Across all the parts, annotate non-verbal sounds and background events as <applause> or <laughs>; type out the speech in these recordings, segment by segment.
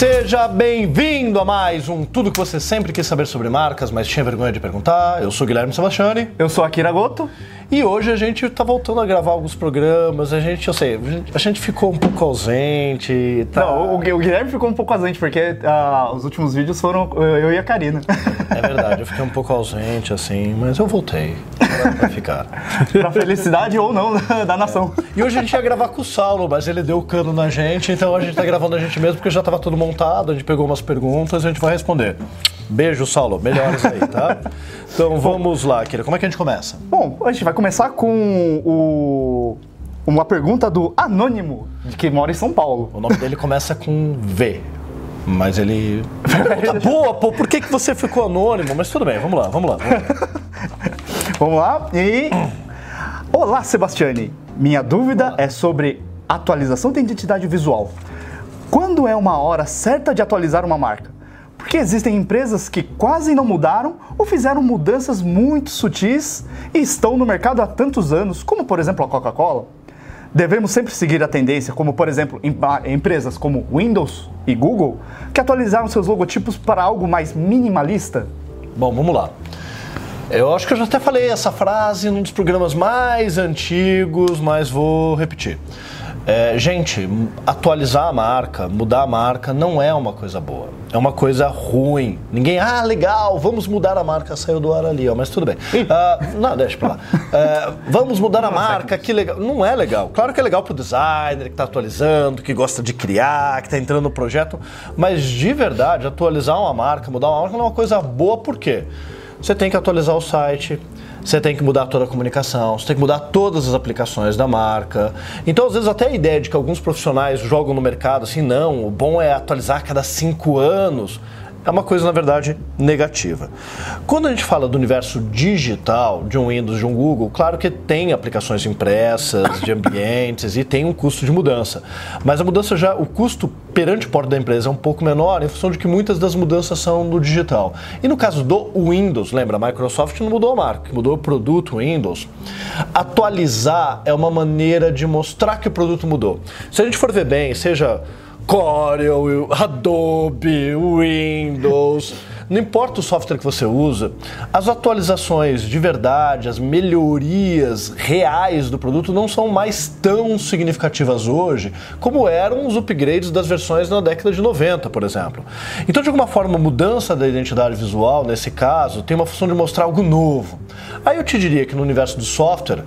Seja bem-vindo a mais um Tudo que você sempre quis saber sobre marcas, mas tinha vergonha de perguntar. Eu sou Guilherme Sebastiani. Eu sou Akira Goto. E hoje a gente tá voltando a gravar alguns programas. A gente, eu sei, a gente, ficou um pouco ausente. Tá... Não, o, o Guilherme ficou um pouco ausente, porque uh, os últimos vídeos foram eu e a Karina. É verdade, eu fiquei um pouco ausente, assim, mas eu voltei pra ficar. <laughs> pra felicidade ou não da nação. E hoje a gente ia gravar com o Saulo, mas ele deu o cano na gente, então a gente tá gravando a gente mesmo, porque já tava tudo montado, a gente pegou umas perguntas e a gente vai responder. Beijo, Saulo. Melhores aí, tá? Então vamos lá, Kira. Como é que a gente começa? Bom, a gente vai começar com o, uma pergunta do Anônimo, de que mora em São Paulo. O nome dele começa com V. Mas ele. <laughs> Tá boa, pô, por que, que você ficou anônimo? Mas tudo bem, vamos lá, vamos lá. Vamos lá. <laughs> E. Olá, Sebastiane. Minha dúvida Olá. é sobre atualização da identidade visual. Quando é uma hora certa de atualizar uma marca? Porque existem empresas que quase não mudaram ou fizeram mudanças muito sutis e estão no mercado há tantos anos, como por exemplo a Coca-Cola. Devemos sempre seguir a tendência, como por exemplo empresas como Windows e Google, que atualizaram seus logotipos para algo mais minimalista. Bom, vamos lá. Eu acho que eu já até falei essa frase num dos programas mais antigos, mas vou repetir. É, gente, atualizar a marca, mudar a marca não é uma coisa boa. É uma coisa ruim. Ninguém, ah, legal, vamos mudar a marca. Saiu do ar ali, ó, mas tudo bem. Uh, não, deixa pra lá. Uh, vamos mudar a marca, que legal. Não é legal. Claro que é legal pro designer que tá atualizando, que gosta de criar, que tá entrando no projeto. Mas de verdade, atualizar uma marca, mudar uma marca não é uma coisa boa, por quê? Você tem que atualizar o site, você tem que mudar toda a comunicação, você tem que mudar todas as aplicações da marca. Então, às vezes, até a ideia de que alguns profissionais jogam no mercado assim, não, o bom é atualizar a cada cinco anos é uma coisa, na verdade, negativa. Quando a gente fala do universo digital, de um Windows, de um Google, claro que tem aplicações impressas, de ambientes e tem um custo de mudança. Mas a mudança já, o custo perante o porta da empresa é um pouco menor em função de que muitas das mudanças são do digital. E no caso do Windows, lembra, a Microsoft não mudou a marca, mudou o produto Windows. Atualizar é uma maneira de mostrar que o produto mudou. Se a gente for ver bem, seja Corel, Adobe, Windows, não importa o software que você usa, as atualizações de verdade, as melhorias reais do produto não são mais tão significativas hoje como eram os upgrades das versões na década de 90, por exemplo. Então, de alguma forma, mudança da identidade visual, nesse caso, tem uma função de mostrar algo novo. Aí eu te diria que no universo do software,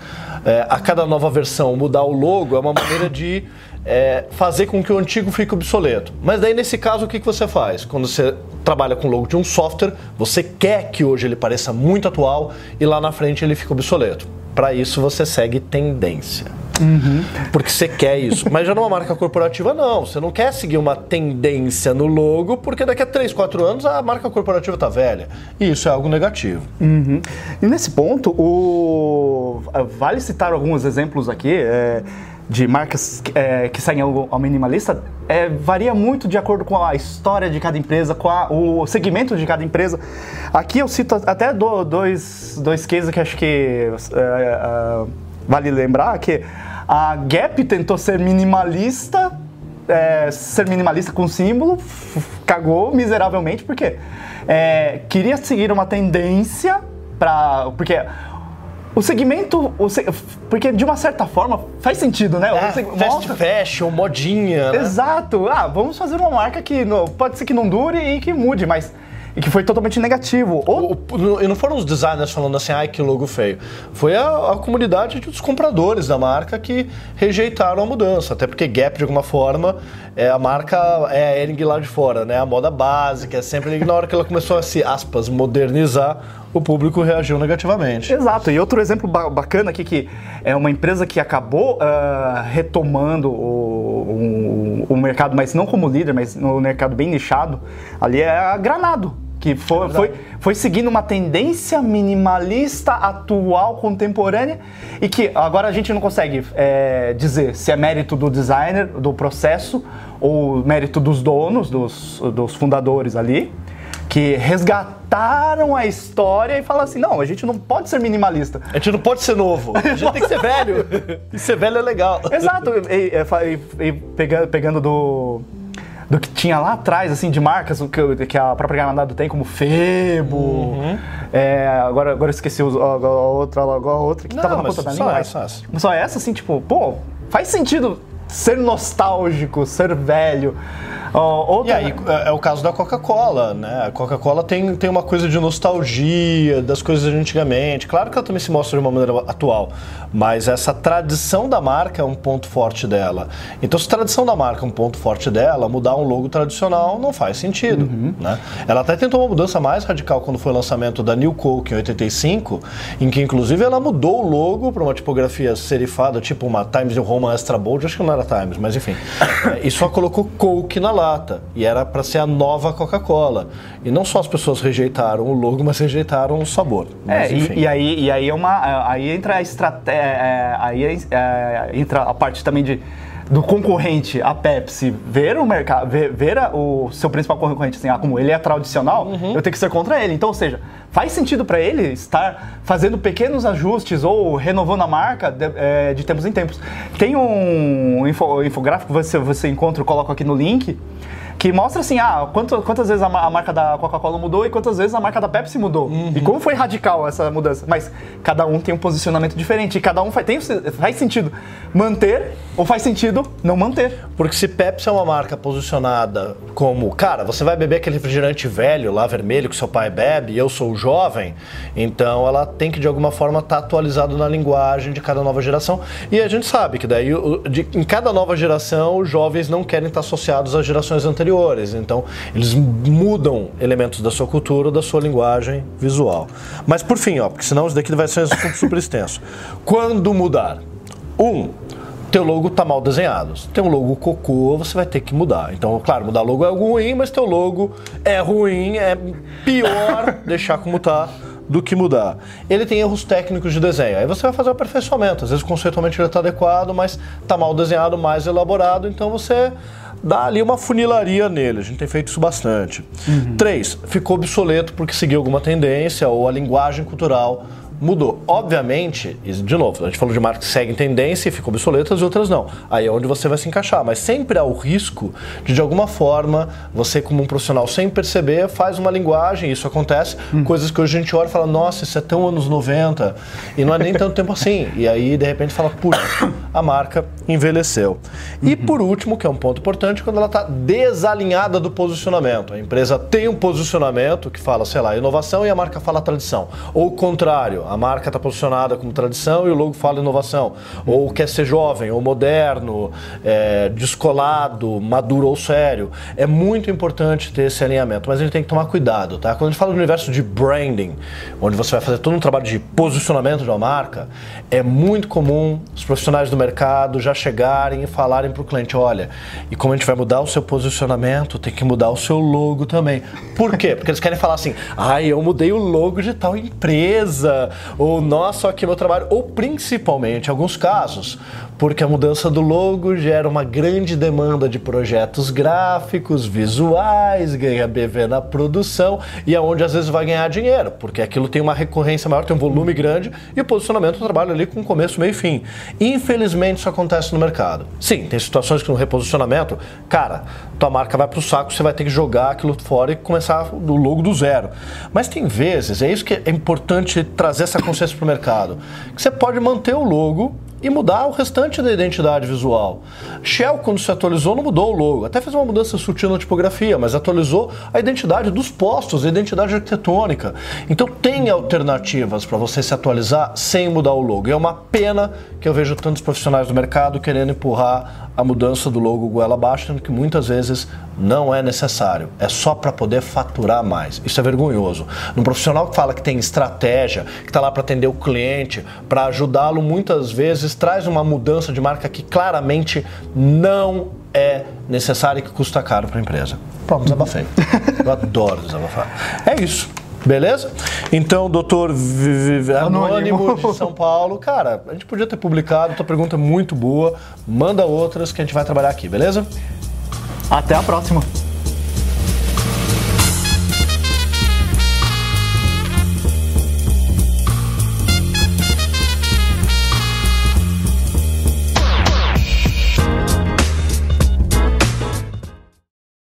é, a cada nova versão mudar o logo é uma maneira de é, fazer com que o antigo fique obsoleto. Mas daí nesse caso o que, que você faz? Quando você trabalha com o logo de um software, você quer que hoje ele pareça muito atual e lá na frente ele fique obsoleto. Para isso você segue tendência. Uhum. Porque você quer isso. Mas já numa marca corporativa, não. Você não quer seguir uma tendência no logo, porque daqui a 3, 4 anos a marca corporativa está velha. E isso é algo negativo. Uhum. E nesse ponto, o... vale citar alguns exemplos aqui. É de marcas é, que seguem ao, ao minimalista é, varia muito de acordo com a história de cada empresa, com a, o segmento de cada empresa. Aqui eu cito até do, dois, dois cases que acho que é, é, vale lembrar, que a Gap tentou ser minimalista, é, ser minimalista com símbolo, cagou miseravelmente, porque é, queria seguir uma tendência para... Porque o segmento, o seg... porque de uma certa forma faz sentido, né? É, seg... fast fashion, modinha. Né? Exato. Ah, vamos fazer uma marca que no... pode ser que não dure e que mude, mas e que foi totalmente negativo. Ou... O, e não foram os designers falando assim, ai que logo feio. Foi a, a, comunidade dos compradores da marca que rejeitaram a mudança. Até porque Gap, de alguma forma, é a marca é a Ering lá de fora, né? A moda básica, é sempre na hora que ela começou a se, aspas, modernizar, o público reagiu negativamente. Exato. E outro exemplo bacana aqui que é uma empresa que acabou uh, retomando o, o, o, mercado, mas não como líder, mas no mercado bem nichado, ali é a Granado. Que foi, é foi, foi seguindo uma tendência minimalista atual, contemporânea, e que agora a gente não consegue é, dizer se é mérito do designer, do processo, ou mérito dos donos, dos, dos fundadores ali que resgataram a história e falaram assim: não, a gente não pode ser minimalista. A gente não pode ser novo. A gente tem que ser velho. <laughs> E ser velho é legal. Exato. E, e, e pegando do do que tinha lá atrás, assim, de marcas que, que a própria Granado tem, como Febo. Uhum. É, agora, agora eu esqueci a, a outra, a outra que Não, tava na ponta da língua. Só essa, só essa, assim, tipo, pô, faz sentido ser nostálgico, ser velho. Outra... E aí, é, é o caso da Coca-Cola, né? A Coca-Cola tem, tem uma coisa de nostalgia das coisas de antigamente. Claro que ela também se mostra de uma maneira atual, mas essa tradição da marca é um ponto forte dela. Então, se a tradição da marca é um ponto forte dela, mudar um logo tradicional não faz sentido, uhum. né? Ela até tentou uma mudança mais radical quando foi o lançamento da New Coke em 85, em que inclusive ela mudou o logo para uma tipografia serifada, tipo uma Times New Roman Extra Bold, acho que não era Times, mas enfim. e só colocou Coke na lata. E era para ser a nova Coca-Cola. E não só as pessoas rejeitaram o logo, mas rejeitaram o sabor. Mas, é, e, e, aí, e aí, é uma, aí entra a estratégia. É, aí é, é, entra a parte também de do concorrente, a Pepsi, ver o mercado, ver, ver a, o seu principal concorrente assim, ah, como ele é tradicional, uhum. eu tenho que ser contra ele. Então, ou seja, faz sentido para ele estar fazendo pequenos ajustes ou renovando a marca de, é, de tempos em tempos. Tem um info, infográfico que você, você encontra, eu coloco aqui no link, que mostra assim, ah, quanto, quantas vezes a, a marca da Coca-Cola mudou e quantas vezes a marca da Pepsi mudou. Uhum. E como foi radical essa mudança. Mas cada um tem um posicionamento diferente e cada um faz, tem, faz sentido manter ou faz sentido não manter. Porque se Pepsi é uma marca posicionada como, cara, você vai beber aquele refrigerante velho lá, vermelho, que seu pai bebe, e eu sou jovem, então ela tem que de alguma forma estar tá atualizada na linguagem de cada nova geração. E a gente sabe que daí, de, em cada nova geração, os jovens não querem estar associados às gerações anteriores. Então, eles mudam elementos da sua cultura, da sua linguagem visual. Mas por fim, ó, porque senão isso daqui vai ser super extenso. Quando mudar? Um, teu logo tá mal desenhado. Se tem um logo cocô, você vai ter que mudar. Então, claro, mudar logo é ruim, mas teu logo é ruim, é pior <laughs> deixar como tá do que mudar. Ele tem erros técnicos de desenho. Aí você vai fazer o aperfeiçoamento. Às vezes conceitualmente ele está adequado, mas está mal desenhado, mais elaborado, então você dá ali uma funilaria nele. A gente tem feito isso bastante. Uhum. Três, ficou obsoleto porque seguiu alguma tendência ou a linguagem cultural mudou. Obviamente, de novo, a gente falou de marcas que seguem tendência e ficam obsoletas e outras não. Aí é onde você vai se encaixar. Mas sempre há o risco de, de alguma forma, você, como um profissional, sem perceber, faz uma linguagem, isso acontece, hum. coisas que hoje a gente olha e fala, nossa, isso é tão anos 90, e não é nem tanto tempo assim. E aí, de repente, fala, putz, a marca envelheceu. E uhum. por último, que é um ponto importante, quando ela está desalinhada do posicionamento. A empresa tem um posicionamento que fala, sei lá, inovação e a marca fala tradição. Ou o contrário, a marca está posicionada como tradição e o logo fala inovação. Ou quer ser jovem, ou moderno, é, descolado, maduro ou sério. É muito importante ter esse alinhamento, mas a gente tem que tomar cuidado, tá? Quando a gente fala do universo de branding, onde você vai fazer todo um trabalho de posicionamento de uma marca, é muito comum os profissionais do mercado já chegarem e falarem para o cliente, olha, e como a gente vai mudar o seu posicionamento, tem que mudar o seu logo também. Por quê? Porque eles querem falar assim, ai, ah, eu mudei o logo de tal empresa, ou nossa, aqui meu trabalho, ou principalmente, em alguns casos, porque a mudança do logo gera uma grande demanda de projetos gráficos, visuais, ganha BV na produção e é onde às vezes vai ganhar dinheiro, porque aquilo tem uma recorrência maior, tem um volume grande e o posicionamento trabalha ali com começo, meio e fim. Infelizmente isso acontece no mercado. Sim, tem situações que no reposicionamento, cara, tua marca vai para o saco, você vai ter que jogar aquilo fora e começar do logo do zero. Mas tem vezes, é isso que é importante trazer essa consciência para o mercado, que você pode manter o logo e mudar o restante da identidade visual. Shell, quando se atualizou, não mudou o logo, até fez uma mudança sutil na tipografia, mas atualizou a identidade dos postos, a identidade arquitetônica. Então tem alternativas para você se atualizar sem mudar o logo. E é uma pena que eu vejo tantos profissionais do mercado querendo empurrar a mudança do logo goela abaixo, que muitas vezes não é necessário. É só para poder faturar mais. Isso é vergonhoso. Um profissional que fala que tem estratégia, que está lá para atender o cliente, para ajudá-lo, muitas vezes traz uma mudança de marca que claramente não é necessária e que custa caro para a empresa. Pronto, desabafei. Eu adoro desabafar. É isso. Beleza? Então, doutor Anônimo de São Paulo, cara, a gente podia ter publicado, tua pergunta é muito boa. Manda outras que a gente vai trabalhar aqui, beleza? Até a próxima.